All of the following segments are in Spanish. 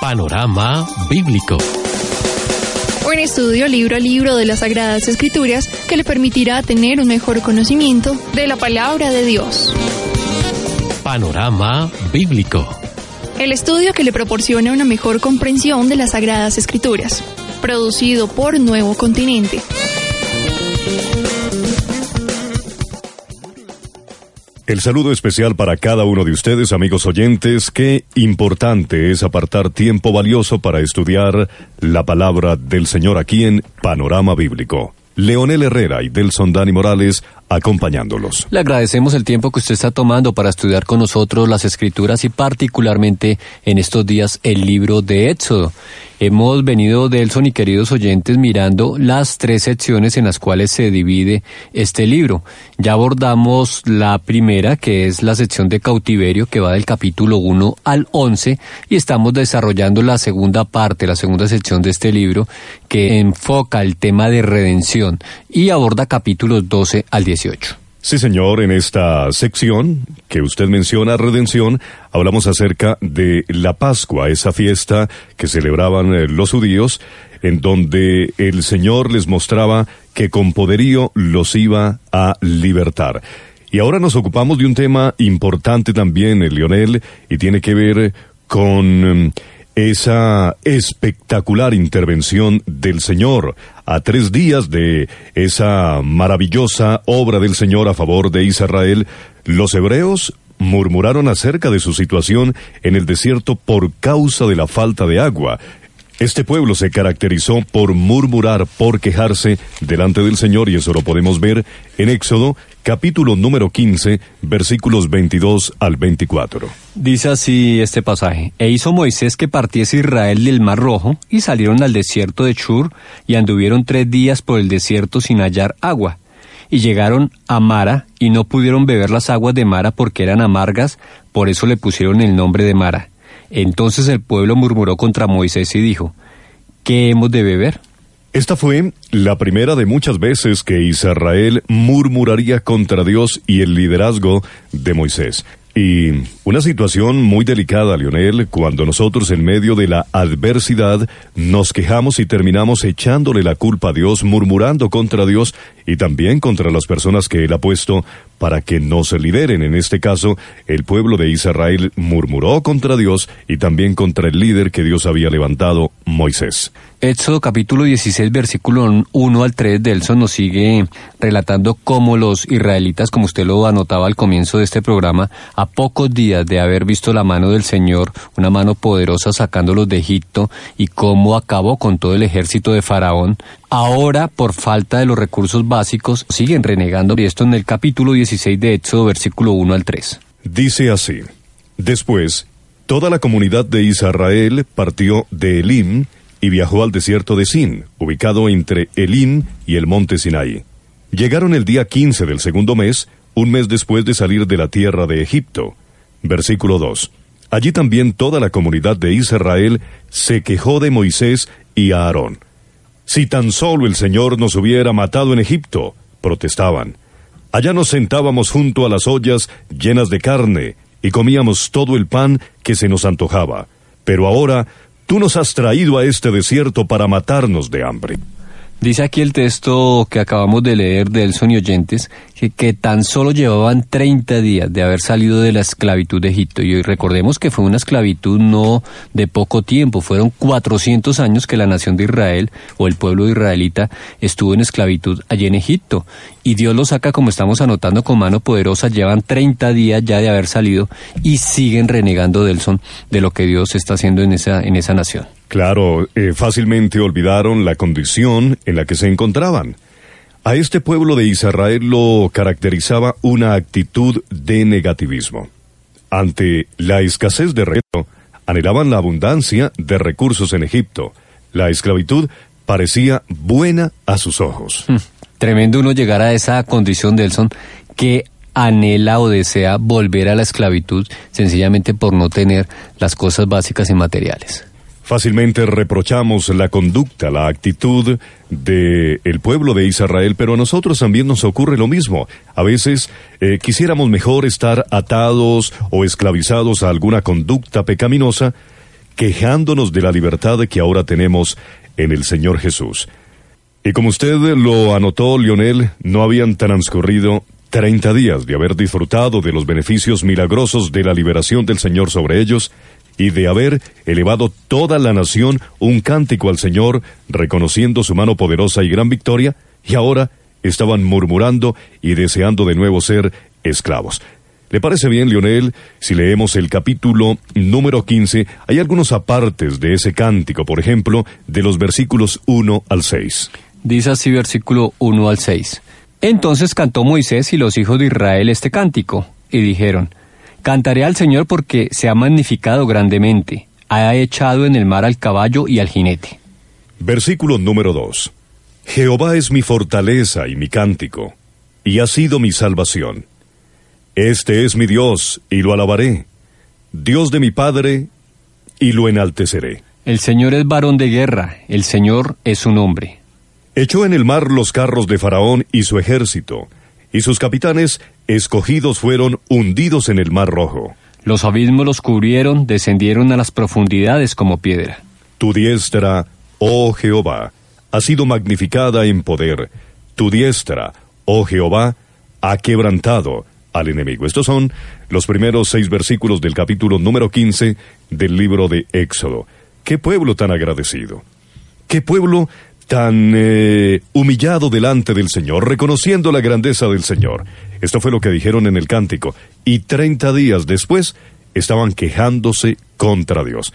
Panorama Bíblico. Un estudio libro a libro de las Sagradas Escrituras que le permitirá tener un mejor conocimiento de la palabra de Dios. Panorama Bíblico. El estudio que le proporciona una mejor comprensión de las Sagradas Escrituras. Producido por Nuevo Continente. El saludo especial para cada uno de ustedes, amigos oyentes. Qué importante es apartar tiempo valioso para estudiar la palabra del Señor aquí en Panorama Bíblico. Leonel Herrera y Delson Dani Morales acompañándolos. Le agradecemos el tiempo que usted está tomando para estudiar con nosotros las escrituras y particularmente en estos días el libro de Éxodo. Hemos venido, Delson y queridos oyentes, mirando las tres secciones en las cuales se divide este libro. Ya abordamos la primera, que es la sección de cautiverio, que va del capítulo 1 al 11, y estamos desarrollando la segunda parte, la segunda sección de este libro, que enfoca el tema de redención y aborda capítulos 12 al 18. Sí, señor, en esta sección que usted menciona, Redención, hablamos acerca de la Pascua, esa fiesta que celebraban eh, los judíos, en donde el Señor les mostraba que con poderío los iba a libertar. Y ahora nos ocupamos de un tema importante también, el Lionel, y tiene que ver con mm, esa espectacular intervención del Señor a tres días de esa maravillosa obra del Señor a favor de Israel, los hebreos murmuraron acerca de su situación en el desierto por causa de la falta de agua, este pueblo se caracterizó por murmurar, por quejarse delante del Señor y eso lo podemos ver en Éxodo capítulo número 15 versículos 22 al 24. Dice así este pasaje, e hizo Moisés que partiese Israel del Mar Rojo y salieron al desierto de Chur y anduvieron tres días por el desierto sin hallar agua. Y llegaron a Mara y no pudieron beber las aguas de Mara porque eran amargas, por eso le pusieron el nombre de Mara. Entonces el pueblo murmuró contra Moisés y dijo, ¿qué hemos de beber? Esta fue la primera de muchas veces que Israel murmuraría contra Dios y el liderazgo de Moisés. Y una situación muy delicada, Lionel, cuando nosotros en medio de la adversidad nos quejamos y terminamos echándole la culpa a Dios, murmurando contra Dios y también contra las personas que Él ha puesto para que no se lideren. En este caso, el pueblo de Israel murmuró contra Dios y también contra el líder que Dios había levantado, Moisés. Éxodo capítulo 16, versículo 1 al 3 de Elson nos sigue relatando cómo los israelitas, como usted lo anotaba al comienzo de este programa, a pocos días de haber visto la mano del Señor, una mano poderosa sacándolos de Egipto, y cómo acabó con todo el ejército de Faraón, ahora por falta de los recursos básicos siguen renegando. Y esto en el capítulo 16 de Éxodo, versículo 1 al 3. Dice así, después, toda la comunidad de Israel partió de Elim, y viajó al desierto de Sin, ubicado entre Elim y el monte Sinai. Llegaron el día 15 del segundo mes, un mes después de salir de la tierra de Egipto. Versículo 2. Allí también toda la comunidad de Israel se quejó de Moisés y Aarón. Si tan solo el Señor nos hubiera matado en Egipto, protestaban. Allá nos sentábamos junto a las ollas llenas de carne y comíamos todo el pan que se nos antojaba. Pero ahora Tú nos has traído a este desierto para matarnos de hambre. Dice aquí el texto que acabamos de leer de Elson y Oyentes, que, tan solo llevaban 30 días de haber salido de la esclavitud de Egipto. Y recordemos que fue una esclavitud no de poco tiempo, fueron 400 años que la nación de Israel o el pueblo israelita estuvo en esclavitud allí en Egipto. Y Dios lo saca, como estamos anotando, con mano poderosa, llevan 30 días ya de haber salido y siguen renegando Delson de lo que Dios está haciendo en esa, en esa nación. Claro, eh, fácilmente olvidaron la condición en la que se encontraban. A este pueblo de Israel lo caracterizaba una actitud de negativismo. Ante la escasez de reto, anhelaban la abundancia de recursos en Egipto. La esclavitud parecía buena a sus ojos. Hmm. Tremendo uno llegar a esa condición, Delson, que anhela o desea volver a la esclavitud sencillamente por no tener las cosas básicas y materiales. Fácilmente reprochamos la conducta, la actitud del el pueblo de Israel, pero a nosotros también nos ocurre lo mismo. A veces eh, quisiéramos mejor estar atados o esclavizados a alguna conducta pecaminosa quejándonos de la libertad que ahora tenemos en el Señor Jesús. Y como usted lo anotó, Lionel, no habían transcurrido treinta días de haber disfrutado de los beneficios milagrosos de la liberación del Señor sobre ellos y de haber elevado toda la nación un cántico al Señor, reconociendo su mano poderosa y gran victoria, y ahora estaban murmurando y deseando de nuevo ser esclavos. ¿Le parece bien, Lionel, si leemos el capítulo número 15? Hay algunos apartes de ese cántico, por ejemplo, de los versículos 1 al 6. Dice así versículo 1 al 6. Entonces cantó Moisés y los hijos de Israel este cántico, y dijeron, Cantaré al Señor porque se ha magnificado grandemente, ha echado en el mar al caballo y al jinete. Versículo número 2. Jehová es mi fortaleza y mi cántico, y ha sido mi salvación. Este es mi Dios, y lo alabaré, Dios de mi Padre, y lo enalteceré. El Señor es varón de guerra, el Señor es su nombre. Echó en el mar los carros de Faraón y su ejército, y sus capitanes escogidos fueron hundidos en el mar rojo. Los abismos los cubrieron, descendieron a las profundidades como piedra. Tu diestra, oh Jehová, ha sido magnificada en poder. Tu diestra, oh Jehová, ha quebrantado al enemigo. Estos son los primeros seis versículos del capítulo número 15 del libro de Éxodo. Qué pueblo tan agradecido. Qué pueblo tan eh, humillado delante del Señor, reconociendo la grandeza del Señor. Esto fue lo que dijeron en el cántico. Y treinta días después estaban quejándose contra Dios.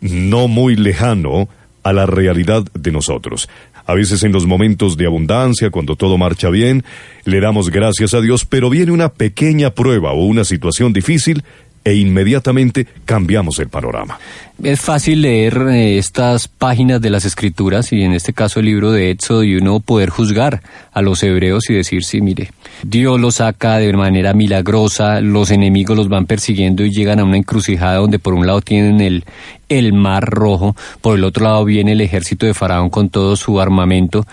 No muy lejano a la realidad de nosotros. A veces en los momentos de abundancia, cuando todo marcha bien, le damos gracias a Dios, pero viene una pequeña prueba o una situación difícil e inmediatamente cambiamos el panorama. Es fácil leer eh, estas páginas de las escrituras y en este caso el libro de Éxodo y uno poder juzgar a los hebreos y decir, sí, mire, Dios los saca de manera milagrosa, los enemigos los van persiguiendo y llegan a una encrucijada donde por un lado tienen el, el mar rojo, por el otro lado viene el ejército de Faraón con todo su armamento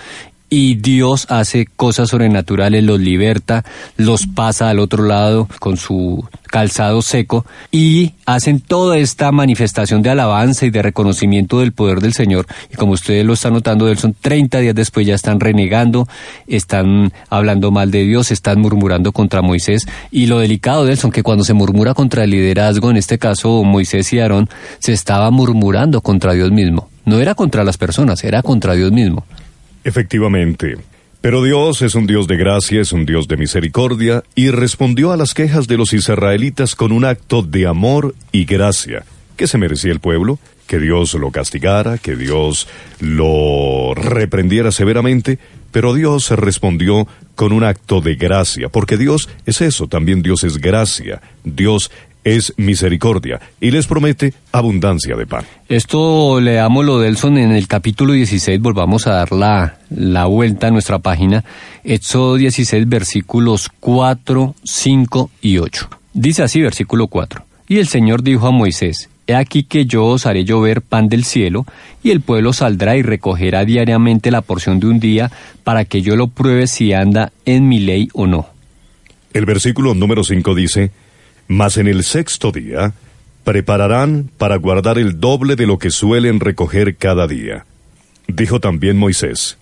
y Dios hace cosas sobrenaturales, los liberta, los pasa al otro lado con su calzado seco y hacen toda esta manifestación de alabanza y de reconocimiento del poder del Señor. Y como ustedes lo están notando, son 30 días después ya están renegando, están hablando mal de Dios, están murmurando contra Moisés. Y lo delicado de son que cuando se murmura contra el liderazgo, en este caso Moisés y Aarón, se estaba murmurando contra Dios mismo. No era contra las personas, era contra Dios mismo. Efectivamente. Pero Dios es un Dios de gracia, es un Dios de misericordia, y respondió a las quejas de los israelitas con un acto de amor y gracia. ¿Qué se merecía el pueblo? Que Dios lo castigara, que Dios lo reprendiera severamente, pero Dios respondió con un acto de gracia, porque Dios es eso, también Dios es gracia, Dios es misericordia y les promete abundancia de pan. Esto leamos lo Delson en el capítulo 16, volvamos a dar la, la vuelta a nuestra página, Éxodo 16 versículos 4, 5 y 8. Dice así versículo 4. Y el Señor dijo a Moisés, He aquí que yo os haré llover pan del cielo, y el pueblo saldrá y recogerá diariamente la porción de un día, para que yo lo pruebe si anda en mi ley o no. El versículo número 5 dice, mas en el sexto día prepararán para guardar el doble de lo que suelen recoger cada día. Dijo también Moisés.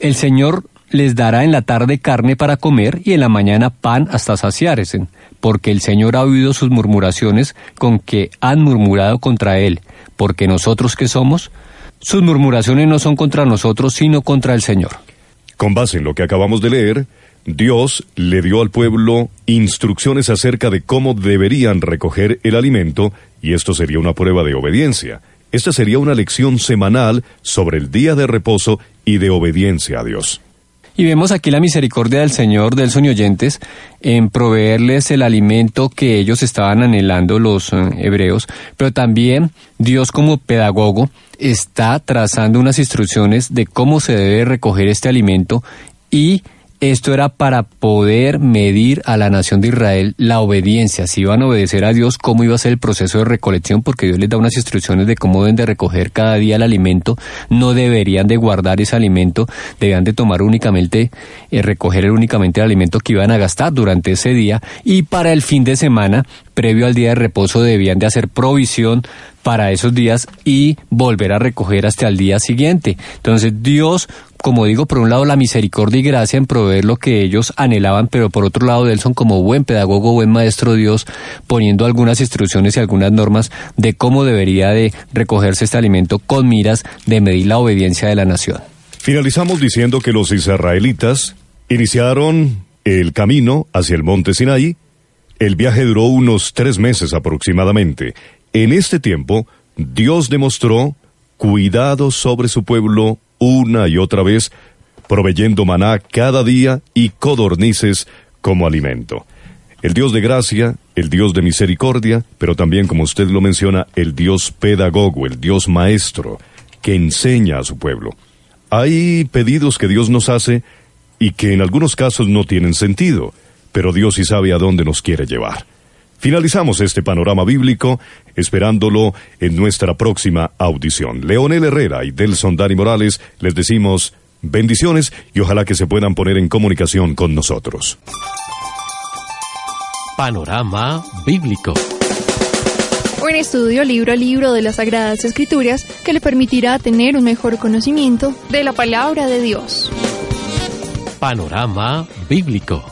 El Señor les dará en la tarde carne para comer y en la mañana pan hasta saciarse, porque el Señor ha oído sus murmuraciones con que han murmurado contra Él, porque nosotros que somos, sus murmuraciones no son contra nosotros, sino contra el Señor. Con base en lo que acabamos de leer, Dios le dio al pueblo instrucciones acerca de cómo deberían recoger el alimento y esto sería una prueba de obediencia. Esta sería una lección semanal sobre el día de reposo y de obediencia a Dios. Y vemos aquí la misericordia del Señor, del y oyentes, en proveerles el alimento que ellos estaban anhelando los eh, hebreos, pero también Dios como pedagogo está trazando unas instrucciones de cómo se debe recoger este alimento y esto era para poder medir a la nación de Israel la obediencia, si iban a obedecer a Dios, cómo iba a ser el proceso de recolección, porque Dios les da unas instrucciones de cómo deben de recoger cada día el alimento, no deberían de guardar ese alimento, debían de tomar únicamente, eh, recoger únicamente el alimento que iban a gastar durante ese día. Y para el fin de semana, previo al día de reposo, debían de hacer provisión para esos días y volver a recoger hasta el día siguiente. Entonces Dios como digo, por un lado la misericordia y gracia en proveer lo que ellos anhelaban, pero por otro lado Delson como buen pedagogo, buen maestro Dios, poniendo algunas instrucciones y algunas normas de cómo debería de recogerse este alimento con miras de medir la obediencia de la nación. Finalizamos diciendo que los israelitas iniciaron el camino hacia el monte Sinaí. El viaje duró unos tres meses aproximadamente. En este tiempo, Dios demostró cuidado sobre su pueblo una y otra vez, proveyendo maná cada día y codornices como alimento. El Dios de gracia, el Dios de misericordia, pero también, como usted lo menciona, el Dios pedagogo, el Dios maestro, que enseña a su pueblo. Hay pedidos que Dios nos hace y que en algunos casos no tienen sentido, pero Dios sí sabe a dónde nos quiere llevar. Finalizamos este panorama bíblico esperándolo en nuestra próxima audición. Leonel Herrera y Delson Dani Morales les decimos bendiciones y ojalá que se puedan poner en comunicación con nosotros. Panorama bíblico. Un estudio libro a libro de las Sagradas Escrituras que le permitirá tener un mejor conocimiento de la palabra de Dios. Panorama bíblico.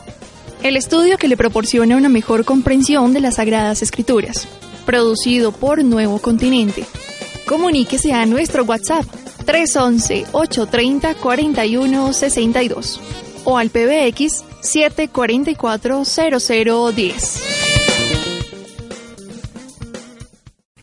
El estudio que le proporciona una mejor comprensión de las Sagradas Escrituras, producido por Nuevo Continente. Comuníquese a nuestro WhatsApp 311-830-4162 o al PBX 744-0010.